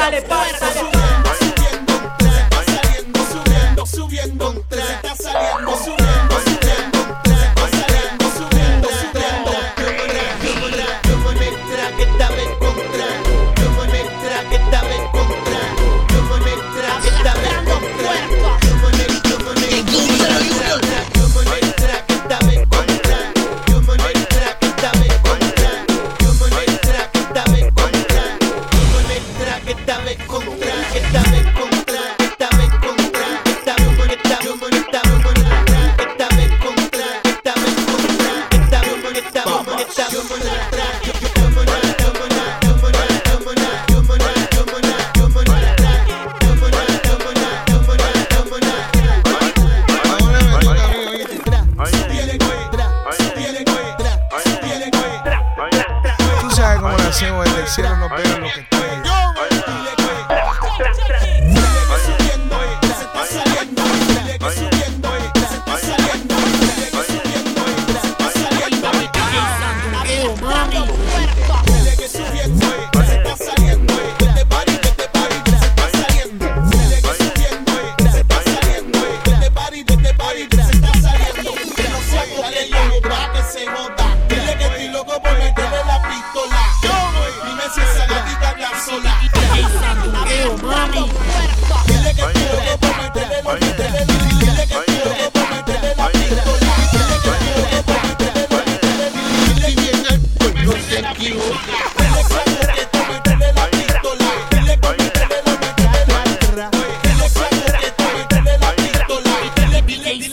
dale, pártale, Tú sabes cómo lo hacemos, desde el cielo lo que está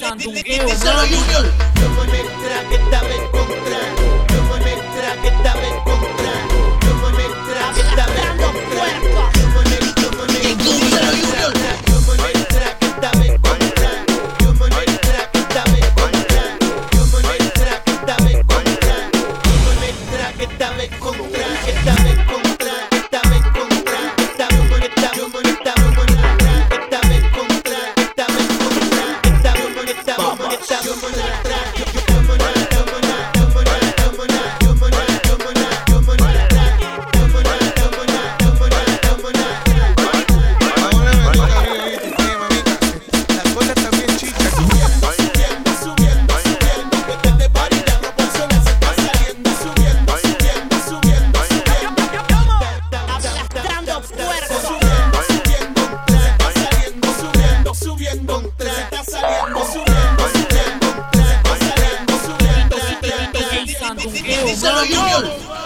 sandungueo, mami. Díselo, Junior. Que Yo soy la Vamos.